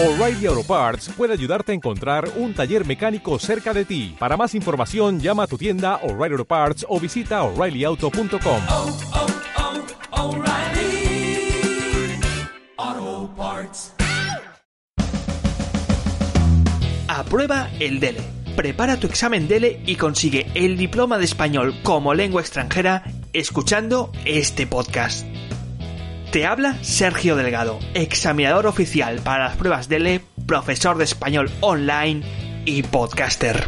O'Reilly Auto Parts puede ayudarte a encontrar un taller mecánico cerca de ti. Para más información, llama a tu tienda O'Reilly Auto Parts o visita oreillyauto.com. oh, oh, O'Reilly Auto Parts. Aprueba el DELE. Prepara tu examen DELE y consigue el diploma de español como lengua extranjera escuchando este podcast. Te habla Sergio Delgado, examinador oficial para las pruebas DELE, profesor de español online y podcaster.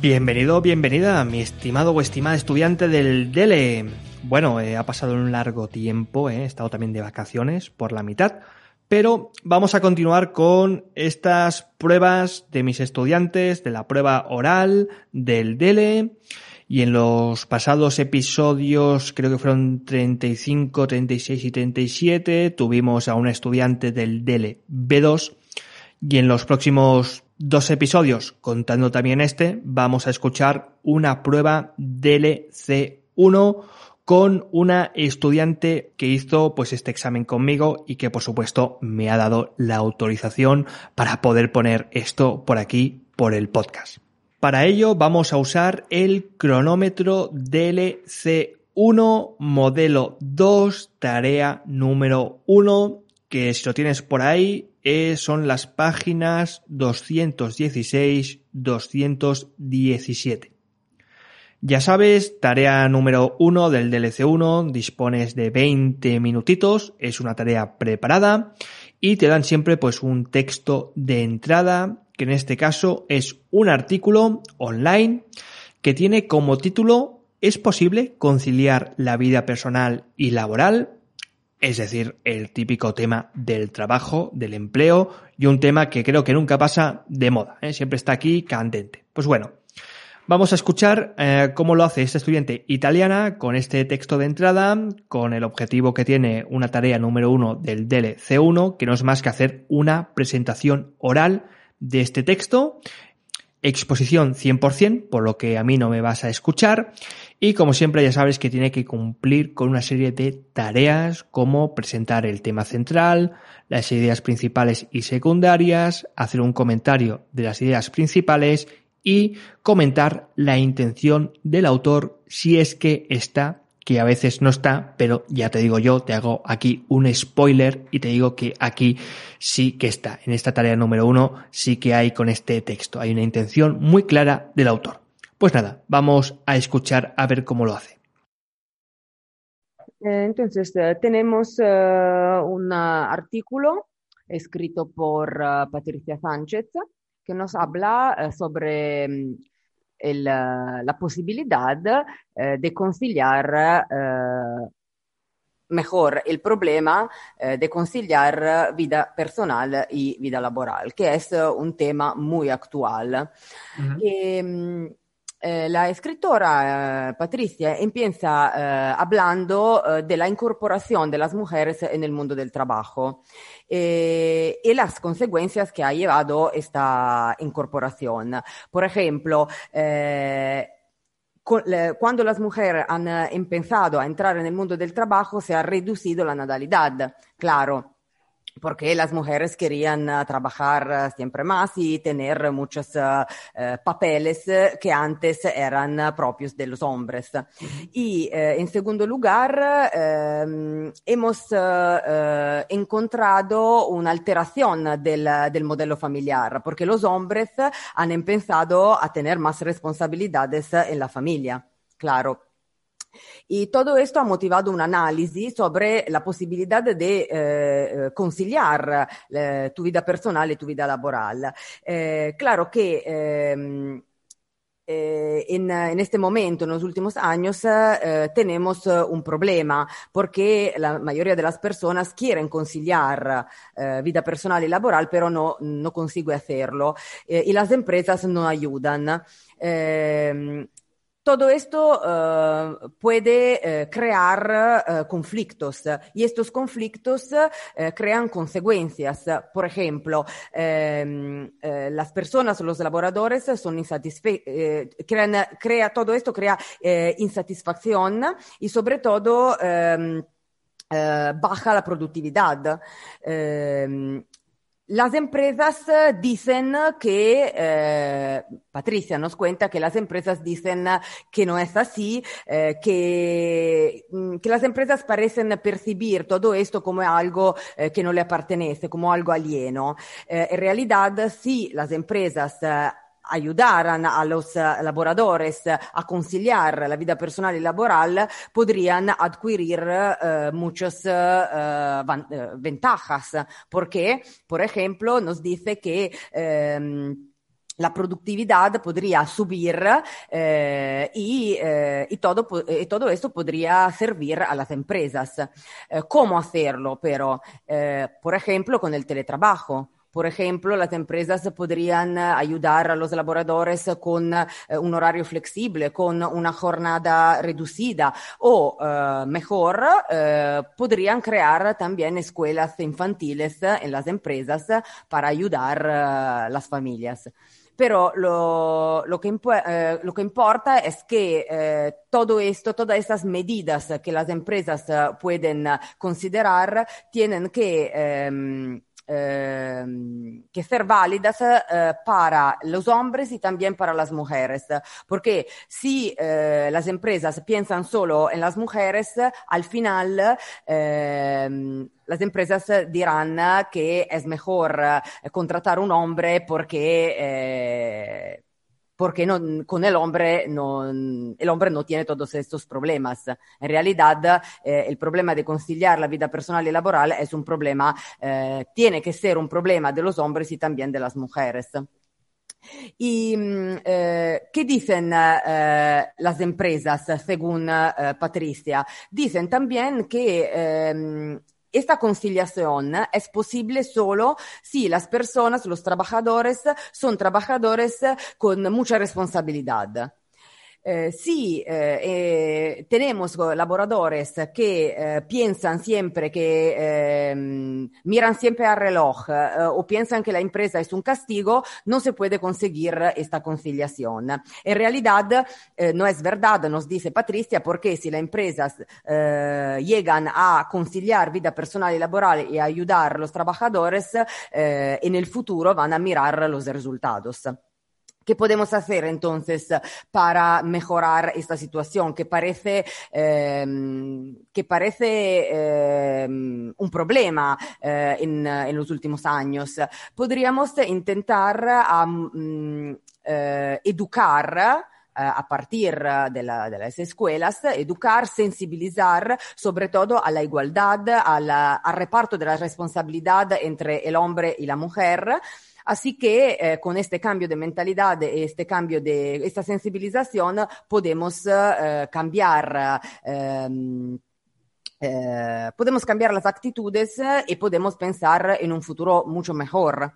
Bienvenido, bienvenida, mi estimado o estimada estudiante del DELE. Bueno, eh, ha pasado un largo tiempo, eh, he estado también de vacaciones por la mitad, pero vamos a continuar con estas pruebas de mis estudiantes, de la prueba oral, del DELE. Y en los pasados episodios, creo que fueron 35, 36 y 37, tuvimos a un estudiante del DELE B2. Y en los próximos dos episodios, contando también este, vamos a escuchar una prueba DELE C1 con una estudiante que hizo pues este examen conmigo y que por supuesto me ha dado la autorización para poder poner esto por aquí por el podcast. Para ello vamos a usar el cronómetro DLC1 modelo 2 tarea número 1 que si lo tienes por ahí eh, son las páginas 216-217. Ya sabes, tarea número 1 del DLC1, dispones de 20 minutitos, es una tarea preparada y te dan siempre pues un texto de entrada, que en este caso es un artículo online que tiene como título ¿Es posible conciliar la vida personal y laboral? Es decir, el típico tema del trabajo, del empleo y un tema que creo que nunca pasa de moda, ¿eh? siempre está aquí candente. Pues bueno, Vamos a escuchar eh, cómo lo hace esta estudiante italiana con este texto de entrada, con el objetivo que tiene una tarea número uno del DELE C1, que no es más que hacer una presentación oral de este texto, exposición 100%, por lo que a mí no me vas a escuchar, y como siempre ya sabes que tiene que cumplir con una serie de tareas como presentar el tema central, las ideas principales y secundarias, hacer un comentario de las ideas principales y comentar la intención del autor si es que está, que a veces no está, pero ya te digo yo, te hago aquí un spoiler y te digo que aquí sí que está. En esta tarea número uno sí que hay con este texto. Hay una intención muy clara del autor. Pues nada, vamos a escuchar a ver cómo lo hace. Eh, Entonces, eh, tenemos eh, un artículo escrito por Patricia Sánchez que nos habla sobre mm, el, ah, la posibilidad eh, de conciliar eh, mejor el problema eh, de conciliar vida personal y vida laboral, que es eh, un tema muy actual. Y, eh, la escritora eh, Patricia empieza eh, hablando eh, de la incorporación de las mujeres en el mundo del trabajo y las consecuencias que ha llevado esta incorporación. Por ejemplo, eh, cuando las mujeres han eh, empezado a entrar en el mundo del trabajo, se ha reducido la natalidad, claro. Porque las mujeres querían eh, trabajar eh, siempre más y tener muchos eh, eh, papeles eh, que antes eran propios de los hombres. Y eh, en segundo lugar, ehm, hemos encontrado una alteración del, del modelo familiar, porque los hombres han empezado a tener más responsabilidades en la familia, claro. Y todo esto ha motivado un análisis sobre la posibilidad de eh, eh, conciliar eh, tu vida personal y tu vida laboral. Eh, claro que ehm, eh, en, en este momento, en los últimos años, eh, tenemos un problema porque la mayoría de las personas quieren conciliar eh, vida personal y laboral, pero no, no consigue hacerlo eh, y las empresas no ayudan. Todo esto eh, puede eh, crear eh, conflictos y estos conflictos crean consecuencias. Por ejemplo, eh, las personas, los laboradores son insatisfechos, crea, todo esto crea insatisfacción y sobre todo eh, baja la productividad. Eh, las empresas dicen que, eh, Patricia nos cuenta que las empresas dicen que no es así, eh, que, mm, que, las empresas parecen percibir todo esto como algo eh, que no le pertenece, como algo alieno. en realidad, sí, las empresas ayudaran a los laboradores a conciliar la vida personal y laboral, podrían adquirir uh, muchas uh, ventajas. Porque, por ejemplo, nos dice que la productividad podría subir eh, y, eh, y, todo, y, todo, esto podría servir a las empresas. Eh, ¿Cómo hacerlo? Pero, por ejemplo, con el teletrabajo. Por ejemplo, las empresas podrían eh, ayudar a los laboradores con eh, un horario flexible, con una jornada reducida o, eh, mejor, eh, podrían crear también escuelas infantiles en las empresas para ayudar a eh, las familias. Pero lo, lo, que, eh, lo, que, importa es que eh, todo esto, todas estas medidas que las empresas pueden considerar, tienen que eh, que ser válidas eh, para los hombres y también para las mujeres. Porque si eh, las empresas piensan solo en las mujeres, al final ehm, las empresas dirán que es mejor eh, contratar un hombre porque eh, porque no, con el hombre no, el hombre no tiene todos estos problemas. En realidad, eh, el problema de conciliar la vida personal y laboral es un problema, eh, tiene que ser un problema de los hombres y también de las mujeres. ¿Y mm, eh, qué dicen eh, las empresas, según eh, Patricia? Dicen también que esta conciliación es posible solo si las personas, los trabajadores, son trabajadores con mucha responsabilidad. Eh, sí, eh, eh, tenemos laboradores que eh, piensan siempre que ehm, miran siempre al reloj eh, o piensan que la empresa es un castigo, no se puede conseguir esta conciliación. En realidad eh, no es verdad, nos dice Patricia, porque si las empresas llegan a conciliar vida personal y laboral y ayudar a los trabajadores, en el futuro van a mirar los resultados. ¿Qué podemos hacer entonces para mejorar esta situación que parece, eh, que parece eh, un problema eh, en, los últimos años? Podríamos intentar um, educar a partir de, la, de, las escuelas, educar, sensibilizar sobre todo a la igualdad, a al reparto de la responsabilidad entre el hombre y la mujer, Así que eh, con este cambio de mentalidad, este cambio de esta sensibilización, podemos eh, cambiar. Eh, eh, podemos cambiar las actitudes y podemos pensar en un futuro mucho mejor.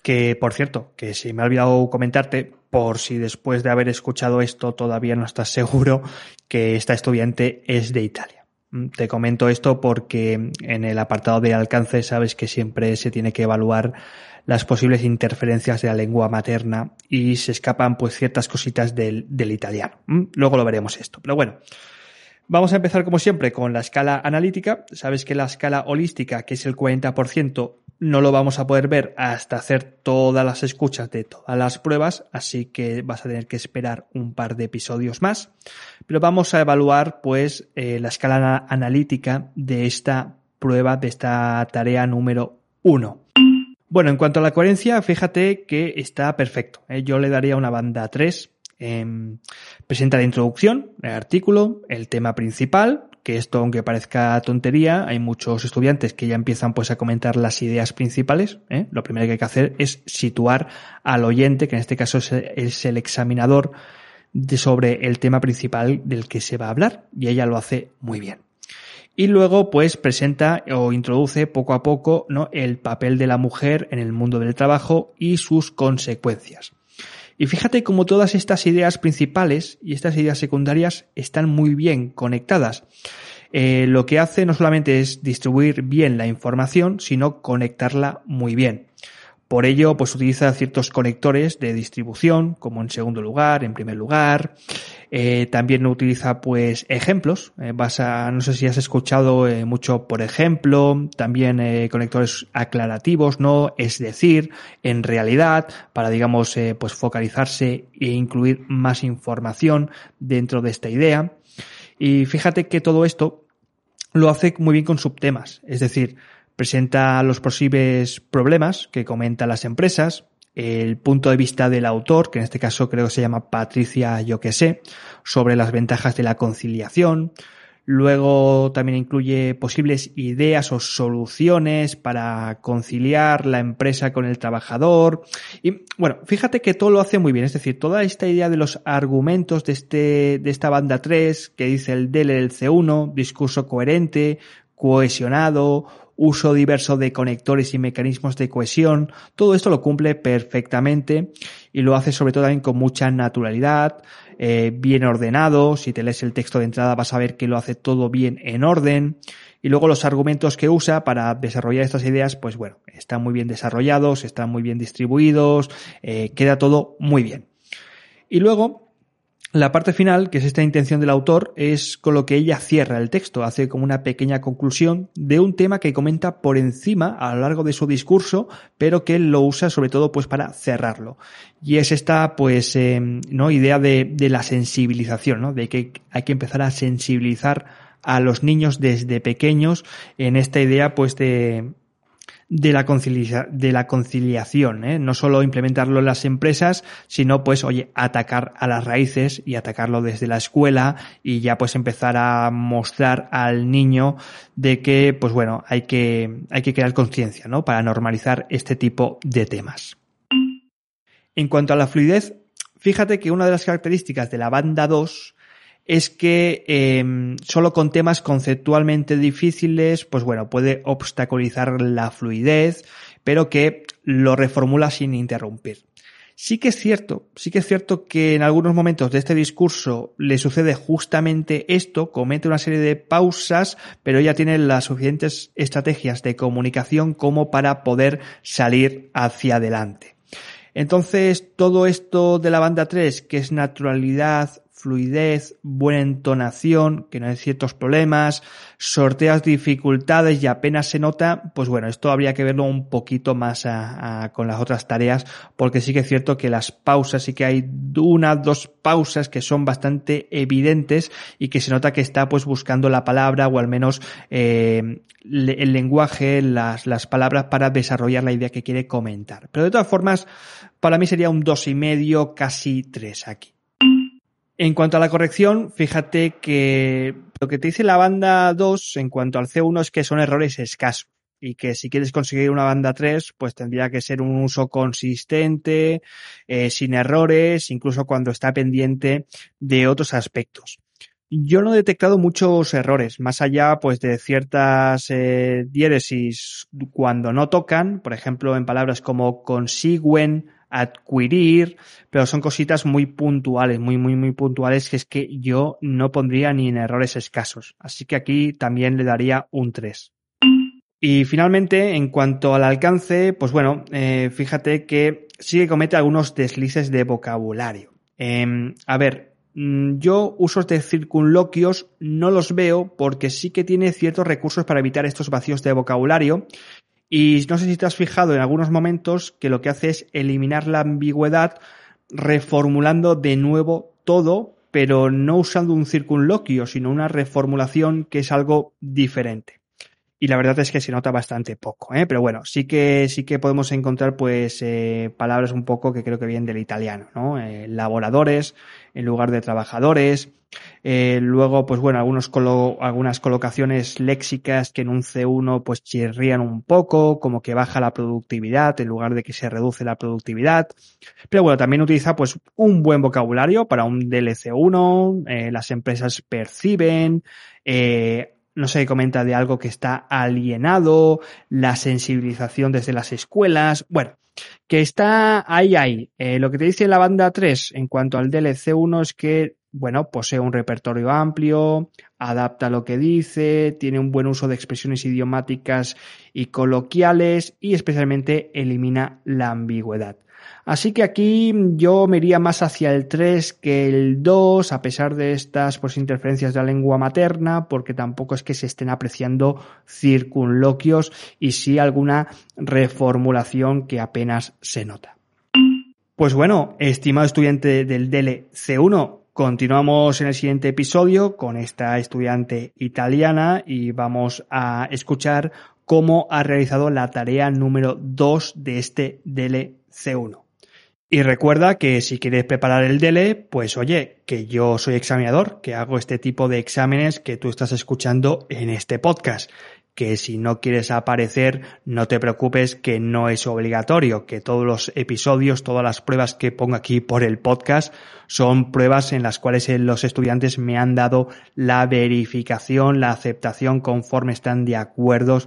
Que, por cierto, que si me ha olvidado comentarte, por si después de haber escuchado esto todavía no estás seguro, que esta estudiante es de Italia. Mm, te comento esto porque en el apartado de alcance sabes que siempre se tiene que evaluar las posibles interferencias de la lengua materna y se escapan pues ciertas cositas del, italiano. Luego lo veremos esto. Pero bueno, vamos a empezar como siempre con la escala analítica. Sabes que la escala holística, que es el 40%, no lo vamos a poder ver hasta hacer todas las escuchas de todas las pruebas, así que vas a tener que esperar un par de episodios más. Pero vamos a evaluar pues eh, la escala analítica de esta prueba, de esta tarea número uno. Bueno, en cuanto a la coherencia, fíjate que está perfecto. ¿eh? Yo le daría una banda 3. Eh, presenta la introducción, el artículo, el tema principal, que esto aunque parezca tontería, hay muchos estudiantes que ya empiezan pues a comentar las ideas principales. ¿eh? Lo primero que hay que hacer es situar al oyente, que en este caso es el examinador, sobre el tema principal del que se va a hablar, y ella lo hace muy bien. Y luego, pues, presenta o introduce poco a poco, ¿no? El papel de la mujer en el mundo del trabajo y sus consecuencias. Y fíjate cómo todas estas ideas principales y estas ideas secundarias están muy bien conectadas. Eh, lo que hace no solamente es distribuir bien la información, sino conectarla muy bien. Por ello, pues utiliza ciertos conectores de distribución, como en segundo lugar, en primer lugar, Eh, también utiliza pues ejemplos. Eh, vas a, no sé si has escuchado eh, mucho por ejemplo, también conectores aclarativos, ¿no? Es decir, en realidad, para digamos pues focalizarse e incluir más información dentro de esta idea. Y fíjate que todo esto lo hace muy bien con subtemas, es decir, presenta los posibles problemas que comentan las empresas, el punto de vista del autor, que en este caso creo que se llama Patricia Yo que sé, sobre las ventajas de la conciliación. Luego también incluye posibles ideas o soluciones para conciliar la empresa con el trabajador. Y bueno, fíjate que todo lo hace muy bien. Es decir, toda esta idea de los argumentos de este, de esta banda 3, que dice el DLC1, discurso coherente, cohesionado, uso diverso de conectores y mecanismos de cohesión, todo esto lo cumple perfectamente y lo hace sobre todo también con mucha naturalidad, eh, bien ordenado, si te lees el texto de entrada vas a ver que lo hace todo bien en orden y luego los argumentos que usa para desarrollar estas ideas, pues bueno, están muy bien desarrollados, están muy bien distribuidos, eh, queda todo muy bien. Y luego, la parte final, que es esta intención del autor, es con lo que ella cierra el texto, hace como una pequeña conclusión de un tema que comenta por encima a lo largo de su discurso, pero que lo usa sobre todo pues para cerrarlo. Y es esta pues eh, no idea de, de la sensibilización, ¿no? De que hay que empezar a sensibilizar a los niños desde pequeños en esta idea pues de de la, concilia de la conciliación, ¿eh? no solo implementarlo en las empresas, sino pues, oye, atacar a las raíces y atacarlo desde la escuela y ya pues empezar a mostrar al niño de que, pues bueno, hay que, hay que crear conciencia, ¿no? Para normalizar este tipo de temas. En cuanto a la fluidez, fíjate que una de las características de la banda 2 es que eh, solo con temas conceptualmente difíciles, pues bueno, puede obstaculizar la fluidez, pero que lo reformula sin interrumpir. Sí que es cierto, sí que es cierto que en algunos momentos de este discurso le sucede justamente esto, comete una serie de pausas, pero ya tiene las suficientes estrategias de comunicación como para poder salir hacia adelante. Entonces, todo esto de la banda 3, que es naturalidad, fluidez, buena entonación, que no hay ciertos problemas, sorteas dificultades y apenas se nota, pues bueno, esto habría que verlo un poquito más a, con las otras tareas, porque sí que es cierto que las pausas, sí que hay una, dos pausas que son bastante evidentes y que se nota que está pues buscando la palabra o al menos eh, el lenguaje, las, las palabras para desarrollar la idea que quiere comentar. Pero de todas formas, para mí sería un dos y medio, casi tres aquí. En cuanto a la corrección, fíjate que lo que te dice la banda 2 en cuanto al C1 es que son errores escasos y que si quieres conseguir una banda 3, pues tendría que ser un uso consistente, eh, sin errores, incluso cuando está pendiente de otros aspectos. Yo no he detectado muchos errores, más allá pues de ciertas eh, diéresis cuando no tocan, por ejemplo en palabras como consiguen, adquirir, pero son cositas muy puntuales, muy, muy, muy puntuales que es que yo no pondría ni en errores escasos. Así que aquí también le daría un 3. Y finalmente, en cuanto al alcance, pues bueno, eh, fíjate que sí que comete algunos deslices de vocabulario. Eh, a ver, mm, yo usos de circunloquios no los veo porque sí que tiene ciertos recursos para evitar estos vacíos de vocabulario y no sé si te has fijado en algunos momentos que lo que hace es eliminar la ambigüedad reformulando de nuevo todo, pero no usando un circunloquio, sino una reformulación que es algo diferente. Y la verdad es que se nota bastante poco, ¿eh? pero bueno, sí que sí que podemos encontrar pues eh, palabras un poco que creo que vienen del italiano, ¿no? Eh, laboradores en lugar de trabajadores, eh, luego, pues bueno, algunos colo algunas colocaciones léxicas que en un C1 pues chirrían un poco, como que baja la productividad en lugar de que se reduce la productividad. Pero bueno, también utiliza pues un buen vocabulario para un DLC1, eh, las empresas perciben, eh, no se comenta de algo que está alienado, la sensibilización desde las escuelas, bueno, que está ahí, ahí. Eh, lo que te dice la banda 3 en cuanto al DLC 1 es que bueno, posee un repertorio amplio, adapta lo que dice, tiene un buen uso de expresiones idiomáticas y coloquiales y especialmente elimina la ambigüedad. Así que aquí yo me iría más hacia el 3 que el 2, a pesar de estas pues, interferencias de la lengua materna, porque tampoco es que se estén apreciando circunloquios y sí alguna reformulación que apenas se nota. Pues bueno, estimado estudiante del DELE C1, continuamos en el siguiente episodio con esta estudiante italiana y vamos a escuchar cómo ha realizado la tarea número 2 de este DELE C1. Y recuerda que si quieres preparar el DELE, pues oye, que yo soy examinador, que hago este tipo de exámenes que tú estás escuchando en este podcast. Que si no quieres aparecer, no te preocupes, que no es obligatorio, que todos los episodios, todas las pruebas que pongo aquí por el podcast son pruebas en las cuales los estudiantes me han dado la verificación, la aceptación conforme están de acuerdo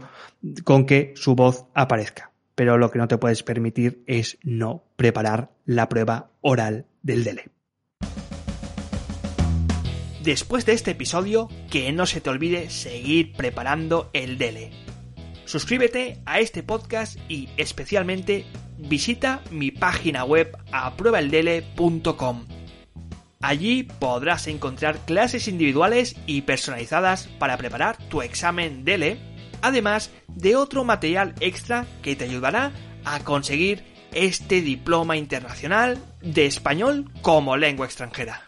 con que su voz aparezca pero lo que no te puedes permitir es no preparar la prueba oral del DELE. Después de este episodio, que no se te olvide seguir preparando el DELE. Suscríbete a este podcast y especialmente visita mi página web apruebaeldele.com. Allí podrás encontrar clases individuales y personalizadas para preparar tu examen DELE además de otro material extra que te ayudará a conseguir este diploma internacional de español como lengua extranjera.